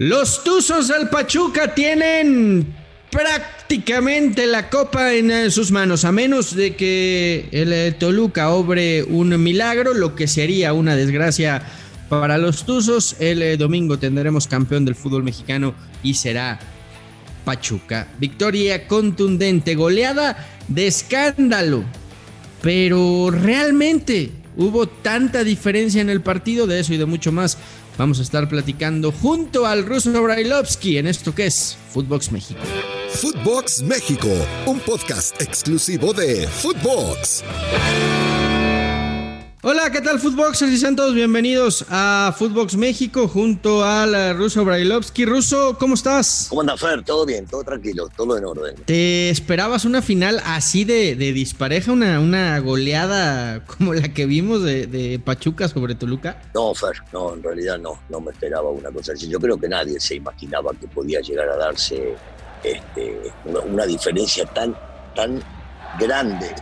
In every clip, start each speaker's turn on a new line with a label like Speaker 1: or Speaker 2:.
Speaker 1: Los Tuzos del Pachuca tienen prácticamente la copa en sus manos, a menos de que el Toluca obre un milagro, lo que sería una desgracia para los Tuzos. El eh, domingo tendremos campeón del fútbol mexicano y será Pachuca. Victoria contundente, goleada de escándalo, pero realmente hubo tanta diferencia en el partido de eso y de mucho más Vamos a estar platicando junto al ruso Brailovsky en esto que es Footbox México.
Speaker 2: Footbox México, un podcast exclusivo de Footbox.
Speaker 1: Hola, ¿qué tal Footboxers? Y sean todos bienvenidos a Footbox México junto al ruso Brailovsky. Ruso, ¿cómo estás?
Speaker 3: ¿Cómo anda, Fer? Todo bien, todo tranquilo, todo en orden.
Speaker 1: ¿Te esperabas una final así de, dispareja, una, una goleada como la que vimos de, Pachuca sobre Toluca?
Speaker 3: No, Fer, no, en realidad no, no me esperaba una cosa así. Yo creo que nadie se imaginaba que podía llegar a darse este, una, diferencia tan, tan grande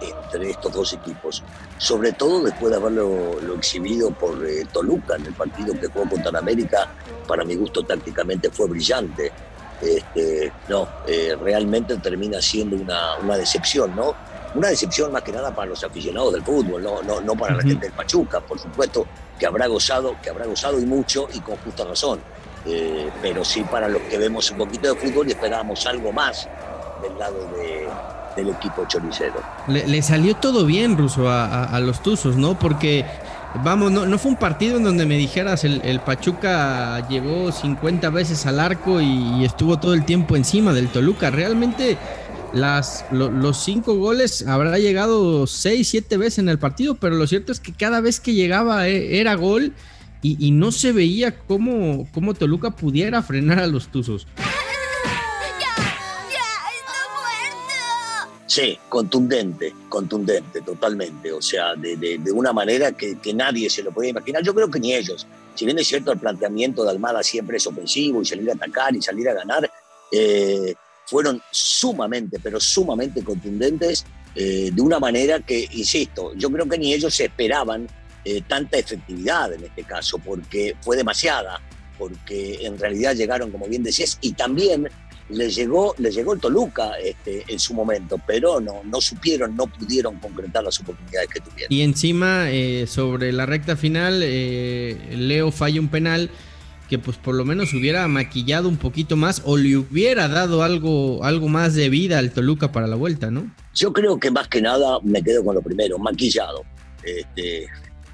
Speaker 3: entre estos dos equipos, sobre todo después de haberlo exhibido por eh, Toluca en el partido que jugó contra América, para mi gusto tácticamente fue brillante. Este, no, eh, realmente termina siendo una, una, decepción, ¿no? Una decepción más que nada para los aficionados del fútbol, no, no, no para la gente del Pachuca, por supuesto, que habrá gozado, que habrá gozado y mucho y con justa razón. Eh, pero sí para los que vemos un poquito de fútbol y esperábamos algo más del lado de, del equipo choricero.
Speaker 1: Le, salió todo bien, Ruso, a, los Tuzos, ¿no? Porque, vamos, no, no, fue un partido en donde me dijeras el, Pachuca llegó 50 veces al arco y, estuvo todo el tiempo encima del Toluca. Realmente las, los cinco goles habrá llegado 6, 7 veces en el partido, pero lo cierto es que cada vez que llegaba eh, era gol y, no se veía cómo, cómo Toluca pudiera frenar a los Tuzos.
Speaker 3: Sí, contundente, contundente, totalmente. O sea, de, de, una manera que, que, nadie se lo podía imaginar. Yo creo que ni ellos. Si bien es cierto, el planteamiento de Almada siempre es ofensivo y salir a atacar y salir a ganar, eh, fueron sumamente, pero sumamente contundentes eh, de una manera que, insisto, yo creo que ni ellos esperaban eh, tanta efectividad en este caso, porque fue demasiada, porque en realidad llegaron, como bien decías, y también le llegó, le llegó el Toluca este, en su momento, pero no, no supieron, no pudieron concretar las oportunidades que tuvieron.
Speaker 1: Y encima, eh, sobre la recta final, eh, Leo falla un penal que pues por lo menos hubiera maquillado un poquito más o le hubiera dado algo, algo más de vida al Toluca para la vuelta, ¿no?
Speaker 3: Yo creo que más que nada me quedo con lo primero, maquillado. Este,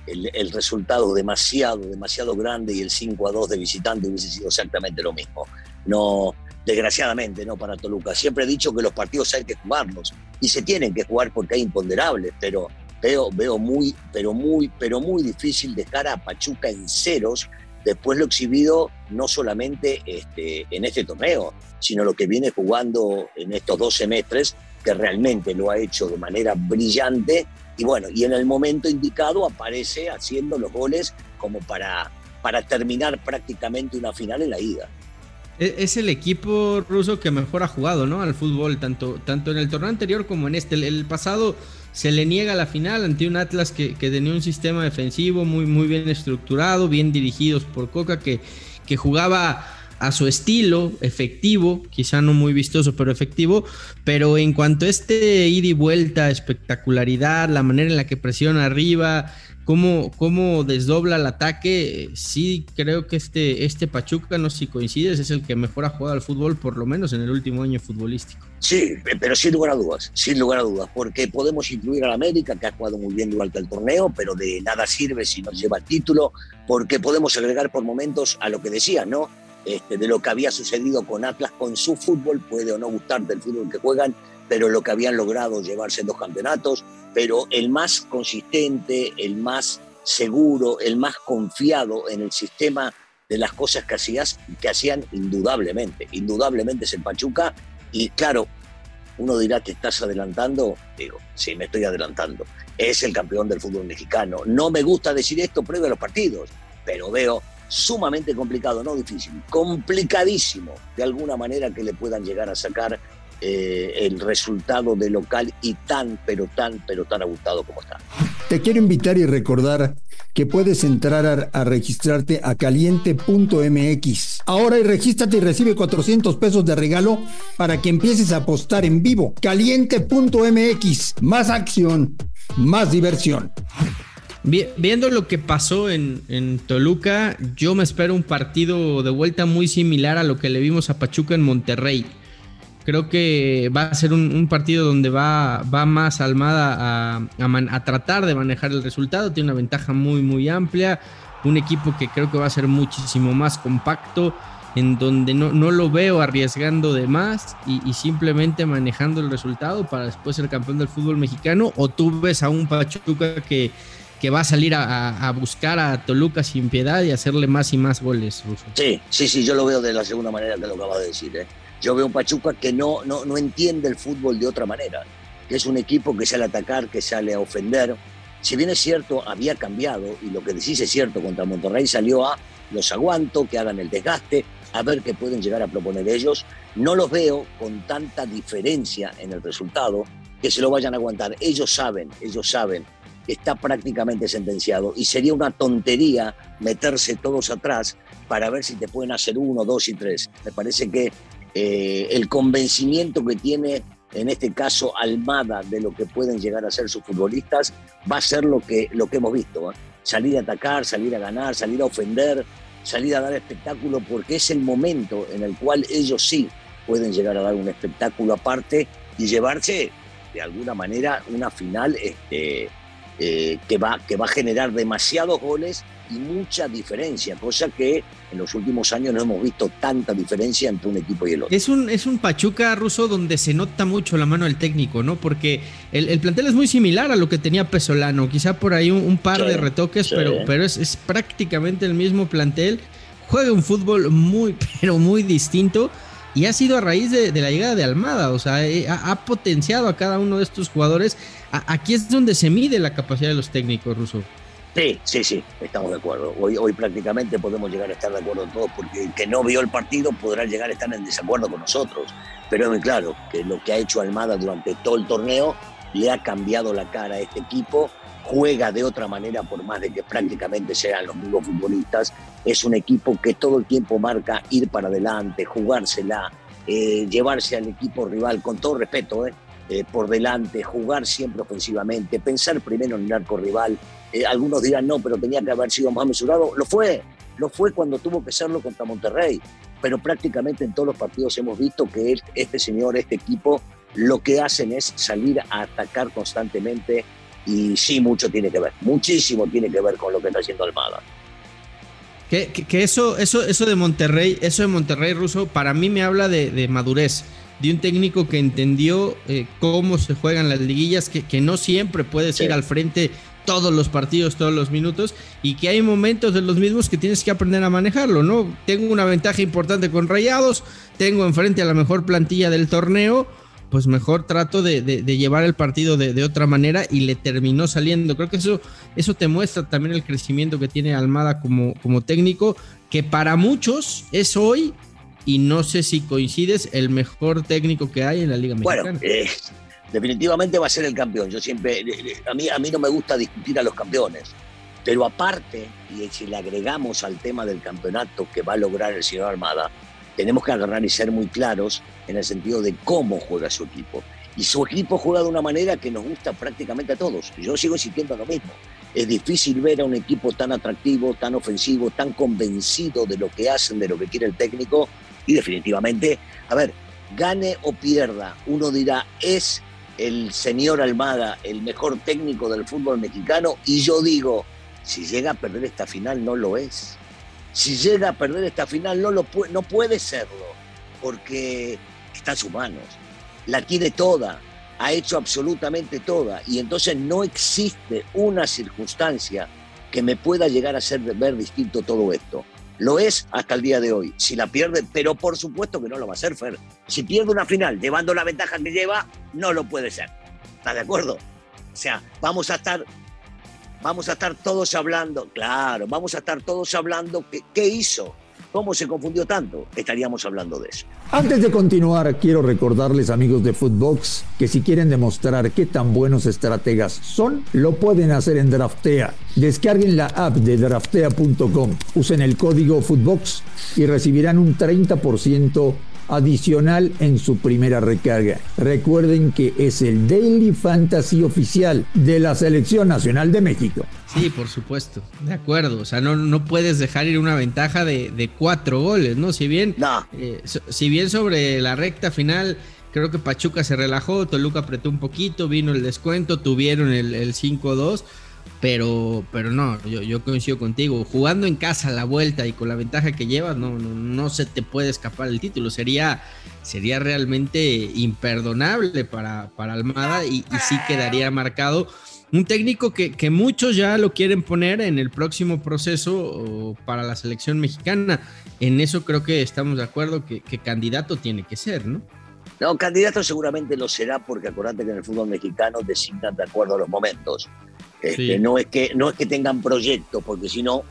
Speaker 3: el, el, resultado demasiado, demasiado grande y el 5 a 2 de visitante hubiese sido exactamente lo mismo. No, desgraciadamente, ¿no? Para Toluca. Siempre he dicho que los partidos hay que jugarlos y se tienen que jugar porque hay imponderables, pero veo, veo muy, pero muy, pero muy difícil dejar a Pachuca en ceros después lo exhibido no solamente este, en este torneo, sino lo que viene jugando en estos dos semestres, que realmente lo ha hecho de manera brillante y bueno, y en el momento indicado aparece haciendo los goles como para, para terminar prácticamente una final en la ida.
Speaker 1: E-, es el equipo ruso que mejor ha jugado, ¿no? Al fútbol, tanto, tanto en el torneo anterior como en este. El, pasado se le niega la final ante un Atlas que, tenía un sistema defensivo muy, muy bien estructurado, bien dirigidos por Coca, que, que jugaba a su estilo, efectivo, quizá no muy vistoso, pero efectivo, pero en cuanto a este ida y vuelta, espectacularidad, la manera en la que presiona arriba, cómo, cómo desdobla el ataque, sí creo que este, este Pachuca, no sé si coincides, es el que mejor ha jugado al fútbol, por lo menos en el último año futbolístico.
Speaker 3: Sí, pero sin lugar a dudas, sin lugar a dudas, porque podemos incluir al América, que ha jugado muy bien durante el torneo, pero de nada sirve si no lleva el título, porque podemos agregar por momentos a lo que decía, ¿no? Este, de lo que había sucedido con Atlas con su fútbol, puede o no gustarte el fútbol que juegan, pero lo que habían logrado llevarse en dos campeonatos, pero el más consistente, el más seguro, el más confiado en el sistema de las cosas que, hacías, que hacían indudablemente, indudablemente es el Pachuca, y claro, uno dirá, que estás adelantando? Digo, sí, me estoy adelantando. Es el campeón del fútbol mexicano. No me gusta decir esto previo a los partidos, pero veo sumamente complicado, no difícil, complicadísimo de alguna manera que le puedan llegar a sacar eh, el resultado de local y tan, pero tan, pero tan abultado como está.
Speaker 4: Te quiero invitar y recordar que puedes entrar a, registrarte a caliente.mx. Ahora y regístrate y recibe 400 pesos de regalo para que empieces a apostar en vivo. Caliente.mx. Más acción, más diversión.
Speaker 1: Viendo lo que pasó en, en, Toluca, yo me espero un partido de vuelta muy similar a lo que le vimos a Pachuca en Monterrey. Creo que va a ser un, partido donde va, va más Almada a, a, tratar de manejar el resultado. Tiene una ventaja muy, muy amplia. Un equipo que creo que va a ser muchísimo más compacto, en donde no, no lo veo arriesgando de más y, simplemente manejando el resultado para después ser campeón del fútbol mexicano. O tú ves a un Pachuca que, que va a salir a, buscar a Toluca sin piedad y hacerle más y más goles, Ruso.
Speaker 3: Sí, sí, sí, yo lo veo de la segunda manera que lo acaba de decir. ¿eh? Yo veo un Pachuca que no, no, no entiende el fútbol de otra manera, que es un equipo que sale a atacar, que sale a ofender. Si bien es cierto, había cambiado, y lo que decís es cierto, contra Monterrey salió a los aguanto, que hagan el desgaste, a ver qué pueden llegar a proponer ellos. No los veo con tanta diferencia en el resultado que se lo vayan a aguantar. Ellos saben, ellos saben está prácticamente sentenciado y sería una tontería meterse todos atrás para ver si te pueden hacer uno, dos y tres. Me parece que eh, el convencimiento que tiene en este caso Almada de lo que pueden llegar a ser sus futbolistas va a ser lo que, lo que hemos visto. ¿eh? Salir a atacar, salir a ganar, salir a ofender, salir a dar espectáculo, porque es el momento en el cual ellos sí pueden llegar a dar un espectáculo aparte y llevarse de alguna manera una final este, eh, que, va, que va a generar demasiados goles y mucha diferencia, cosa que en los últimos años no hemos visto tanta diferencia entre un equipo y el otro.
Speaker 1: Es un, es un Pachuca ruso donde se nota mucho la mano del técnico, ¿no? Porque el, plantel es muy similar a lo que tenía Pesolano, quizá por ahí un, par de retoques, pero, pero es, es prácticamente el mismo plantel. Juega un fútbol muy, pero muy distinto y ha sido a raíz de, la llegada de Almada, o sea, eh, ha, potenciado a cada uno de estos jugadores. aquí es donde se mide la capacidad de los técnicos rusos.
Speaker 3: Sí, sí, sí, estamos de acuerdo. Hoy, hoy prácticamente podemos llegar a estar de acuerdo todos, porque el que no vio el partido podrá llegar a estar en desacuerdo con nosotros. Pero es muy claro que lo que ha hecho Almada durante todo el torneo le ha cambiado la cara a este equipo juega de otra manera por más de que prácticamente sean los mismos futbolistas. Es un equipo que todo el tiempo marca ir para adelante, jugársela, eh, llevarse al equipo rival con todo respeto, eh, eh, por delante, jugar siempre ofensivamente, pensar primero en el arco rival. algunos dirán, no, pero tenía que haber sido más mesurado. Lo fue, lo fue cuando tuvo que serlo contra Monterrey, pero prácticamente en todos los partidos hemos visto que este señor, este equipo, lo que hacen es salir a atacar constantemente y sí, mucho tiene que ver, muchísimo tiene que ver con lo que está haciendo Almada.
Speaker 1: Que, que, eso, eso, eso de Monterrey, eso de Monterrey ruso, para mí me habla de, madurez, de un técnico que entendió eh, cómo se juegan las liguillas, que, que no siempre puedes ir al frente todos los partidos, todos los minutos, y que hay momentos de los mismos que tienes que aprender a manejarlo, ¿no? Tengo una ventaja importante con Rayados, tengo enfrente a la mejor plantilla del torneo, pues mejor trato de, llevar el partido de, otra manera y le terminó saliendo. Creo que eso, eso te muestra también el crecimiento que tiene Almada como, como técnico, que para muchos es hoy, y no sé si coincides, el mejor técnico que hay en la Liga Mexicana.
Speaker 3: Bueno, eh, definitivamente va a ser el campeón. Yo siempre, eh, eh, a mí, a mí no me gusta discutir a los campeones. Pero aparte, y si le agregamos al tema del campeonato que va a lograr el señor Almada, tenemos que agarrar y ser muy claros en el sentido de cómo juega su equipo. Y su equipo juega de una manera que nos gusta prácticamente a todos. Yo sigo insistiendo lo mismo. Es difícil ver a un equipo tan atractivo, tan ofensivo, tan convencido de lo que hacen, de lo que quiere el técnico. Y definitivamente, a ver, gane o pierda, uno dirá, es el señor Almada el mejor técnico del fútbol mexicano. Y yo digo, si llega a perder esta final, no lo es si llega a perder esta final, no, lo puede, no puede serlo, porque está en sus manos. La tiene toda, ha hecho absolutamente toda, y entonces no existe una circunstancia que me pueda llegar a hacer ver distinto todo esto. Lo es hasta el día de hoy. Si la pierde, pero por supuesto que no lo va a hacer, Fer. Si pierde una final llevando la ventaja que lleva, no lo puede ser. ¿Está de acuerdo? O sea, vamos a estar vamos a estar todos hablando, claro, vamos a estar todos hablando qué, hizo, ¿Cómo se confundió tanto? Estaríamos hablando de eso.
Speaker 4: Antes de continuar, quiero recordarles, amigos de Footbox, que si quieren demostrar qué tan buenos estrategas son, lo pueden hacer en Draftea. Descarguen la app de draftea.com, usen el código Footbox y recibirán un 30% adicional en su primera recarga. Recuerden que es el Daily Fantasy oficial de la Selección Nacional de México.
Speaker 1: Sí, por supuesto, de acuerdo. O sea, no, no puedes dejar ir una ventaja de, cuatro goles, ¿no? Si bien, eh, si bien sobre la recta final creo que Pachuca se relajó, Toluca apretó un poquito, vino el descuento, tuvieron el, el 5-2 pero, pero no, yo, yo, coincido contigo. Jugando en casa la vuelta y con la ventaja que llevas, no, no, se te puede escapar el título. Sería, sería realmente imperdonable para, para Almada y, sí quedaría marcado. Un técnico que, que, muchos ya lo quieren poner en el próximo proceso para la selección mexicana. En eso creo que estamos de acuerdo que, que candidato tiene que ser, ¿no?
Speaker 3: No, candidato seguramente lo será porque acordate que en el fútbol mexicano designan de acuerdo a los momentos. Este, no, es que, no es que tengan proyectos, porque si no,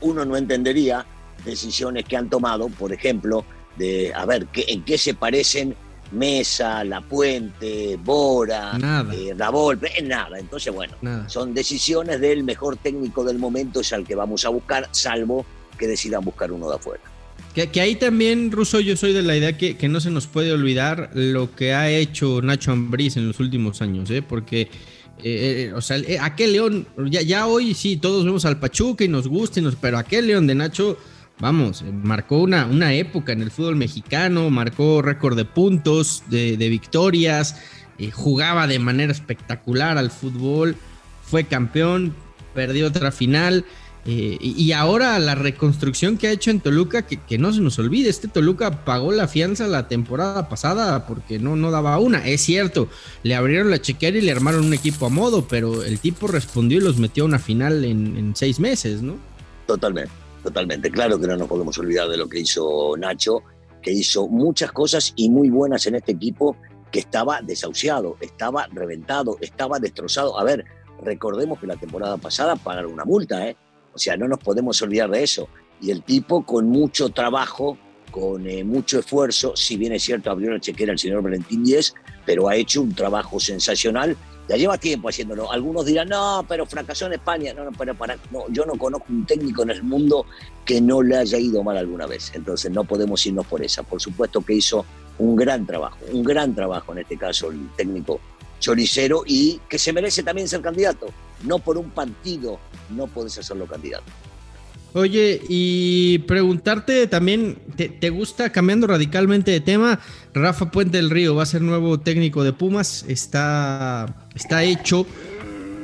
Speaker 3: uno no entendería decisiones que han tomado, por ejemplo, de a ver ¿qué, en qué se parecen Mesa, La Puente, Bora, nada. Eh, nada. Entonces, bueno, son decisiones del mejor técnico del momento, es al que vamos a buscar, salvo que decidan buscar uno de afuera.
Speaker 1: Que, ahí también, Russo, yo soy de la idea que, que, no se nos puede olvidar lo que ha hecho Nacho Ambriz en los últimos años, ¿eh? porque eh, eh, o sea, eh, aquel León, ya, ya, hoy sí, todos vemos al Pachuca y nos gusta, pero aquel León de Nacho, vamos, marcó una, una época en el fútbol mexicano, marcó récord de puntos, de, victorias, jugaba de manera espectacular al fútbol, fue campeón, perdió otra final. Eh, y, ahora la reconstrucción que ha hecho en Toluca, que, no se nos olvide, este Toluca pagó la fianza la temporada pasada porque no, no daba una. Es cierto, le abrieron la chequera y le armaron un equipo a modo, pero el tipo respondió y los metió a una final en, seis meses, ¿no?
Speaker 3: Totalmente, totalmente. Claro que no nos podemos olvidar de lo que hizo Nacho, que hizo muchas cosas y muy buenas en este equipo que estaba desahuciado, estaba reventado, estaba destrozado. A ver, recordemos que la temporada pasada pagaron una multa, ¿eh? O sea, no nos podemos olvidar de eso. Y el tipo con mucho trabajo, con eh, mucho esfuerzo, si bien es cierto, abrió la chequera el señor Valentín Díez, pero ha hecho un trabajo sensacional. Ya lleva tiempo haciéndolo. Algunos dirán, no, pero fracasó en España. No, no, pero para, no, yo no conozco un técnico en el mundo que no le haya ido mal alguna vez. Entonces no podemos irnos por esa. Por supuesto que hizo un gran trabajo, un gran trabajo en este caso el técnico choricero y que se merece también ser candidato. No por un partido no puedes hacerlo candidato.
Speaker 1: Oye, y preguntarte también, ¿te, gusta, cambiando radicalmente de tema, Rafa Puente del Río va a ser nuevo técnico de Pumas, está, está hecho.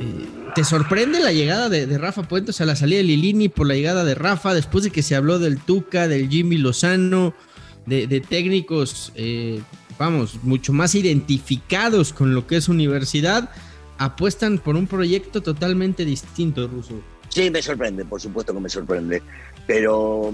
Speaker 1: Eh, ¿Te sorprende la llegada de, Rafa Puente? O sea, la salida de Lilini por la llegada de Rafa, después de que se habló del Tuca, del Jimmy Lozano, de, técnicos, eh, vamos, mucho más identificados con lo que es universidad apuestan por un proyecto totalmente distinto, Ruso.
Speaker 3: Sí, me sorprende, por supuesto que me sorprende, pero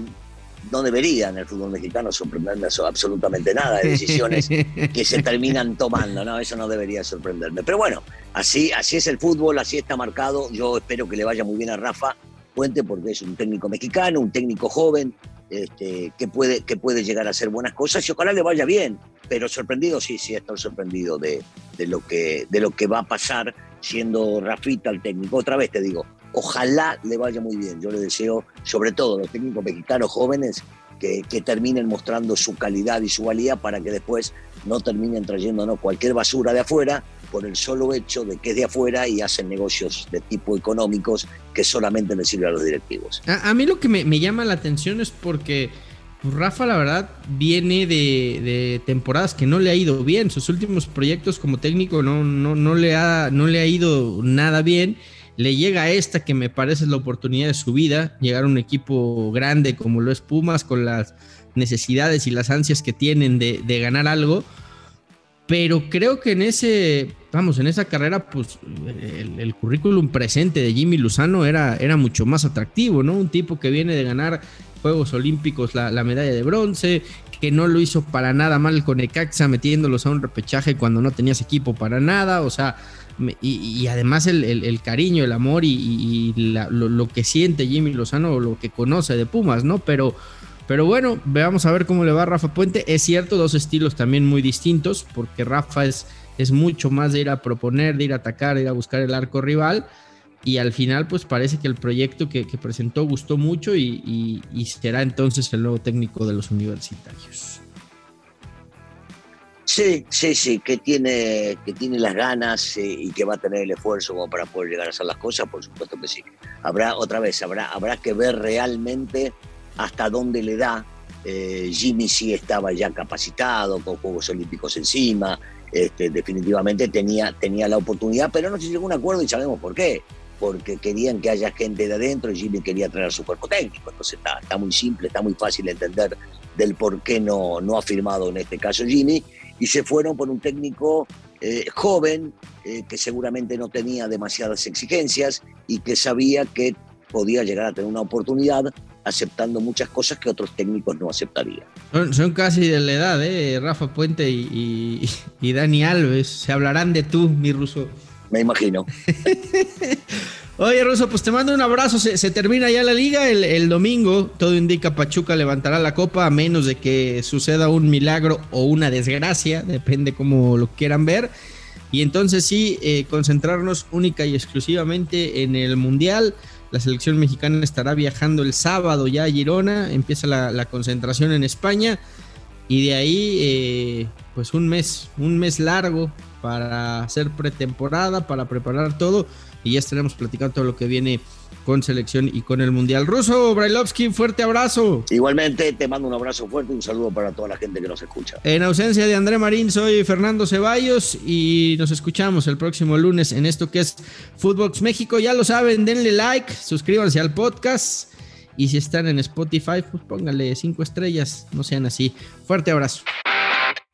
Speaker 3: no debería en el fútbol mexicano sorprenderme absolutamente nada de decisiones que se terminan tomando, ¿no? Eso no debería sorprenderme. Pero bueno, así, así es el fútbol, así está marcado. Yo espero que le vaya muy bien a Rafa Puente porque es un técnico mexicano, un técnico joven, este, que, puede, que puede llegar a hacer buenas cosas y ojalá le vaya bien. Pero sorprendido, sí, sí, estoy sorprendido de, de, lo que, de lo que va a pasar siendo Rafita el técnico. Otra vez te digo, ojalá le vaya muy bien. Yo le deseo, sobre todo a los técnicos mexicanos jóvenes, que, terminen mostrando su calidad y su valía para que después no terminen trayéndonos cualquier basura de afuera por el solo hecho de que es de afuera y hacen negocios de tipo económicos que solamente le sirven a los directivos.
Speaker 1: A, mí lo que me, llama la atención es porque pues, Rafa, la verdad, viene de, temporadas que no le ha ido bien. Sus últimos proyectos como técnico no, no, no, le, ha, no le ha ido nada bien. Le llega esta que me parece la oportunidad de su vida, llegar a un equipo grande como lo es Pumas, con las necesidades y las ansias que tienen de, ganar algo pero creo que en ese, vamos, en esa carrera, pues el, currículum presente de Jimmy Luzano era, era mucho más atractivo, ¿no? Un tipo que viene de ganar Juegos Olímpicos la, medalla de bronce, que no lo hizo para nada mal con Ecaxa, metiéndolos a un repechaje cuando no tenías equipo para nada, o sea, y, además el, cariño, el amor y, lo, que siente Jimmy Lozano lo que conoce de Pumas, ¿no? Pero, pero bueno, veamos a ver cómo le va a Rafa Puente. Es cierto, dos estilos también muy distintos, porque Rafa es, es mucho más de ir a proponer, de ir a atacar, de ir a buscar el arco rival y al final pues parece que el proyecto que, presentó gustó mucho y, será entonces el nuevo técnico de los universitarios.
Speaker 3: Sí, sí, sí, que tiene, que tiene las ganas eh, y que va a tener el esfuerzo como para poder llegar a hacer las cosas, por supuesto que sí. Habrá, otra vez, habrá, habrá que ver realmente hasta dónde le da. Eh, Jimmy sí estaba ya capacitado, con Juegos Olímpicos encima, este, definitivamente tenía, tenía la oportunidad, pero no se llegó a un acuerdo y sabemos por qué porque querían que haya gente de adentro y Jimmy quería traer su cuerpo técnico. Entonces está, está muy simple, está muy fácil de entender del por qué no, no ha firmado en este caso Jimmy. Y se fueron por un técnico eh, joven eh, que seguramente no tenía demasiadas exigencias y que sabía que podía llegar a tener una oportunidad aceptando muchas cosas que otros técnicos no aceptarían.
Speaker 1: Son, casi de la edad, ¿eh? Rafa Puente y, y Dani Alves. Se hablarán de tú, mi ruso
Speaker 3: me imagino.
Speaker 1: Oye, Russo, pues te mando un abrazo. Se, termina ya la liga el, domingo. Todo indica Pachuca levantará la copa a menos de que suceda un milagro o una desgracia, depende cómo lo quieran ver. Y entonces sí, eh, concentrarnos única y exclusivamente en el Mundial. La selección mexicana estará viajando el sábado ya a Girona. Empieza la, concentración en España. Y de ahí, eh, pues un mes, un mes largo para hacer pretemporada, para preparar todo y ya estaremos platicando todo lo que viene con selección y con el Mundial. Ruso, Brailovsky, fuerte abrazo.
Speaker 3: Igualmente, te mando un abrazo fuerte y un saludo para toda la gente que nos escucha.
Speaker 1: En ausencia de André Marín, soy Fernando Ceballos y nos escuchamos el próximo lunes en esto que es Footbox México. Ya lo saben, denle like, suscríbanse al podcast y si están en Spotify, pues pónganle cinco estrellas, no sean así. Fuerte abrazo.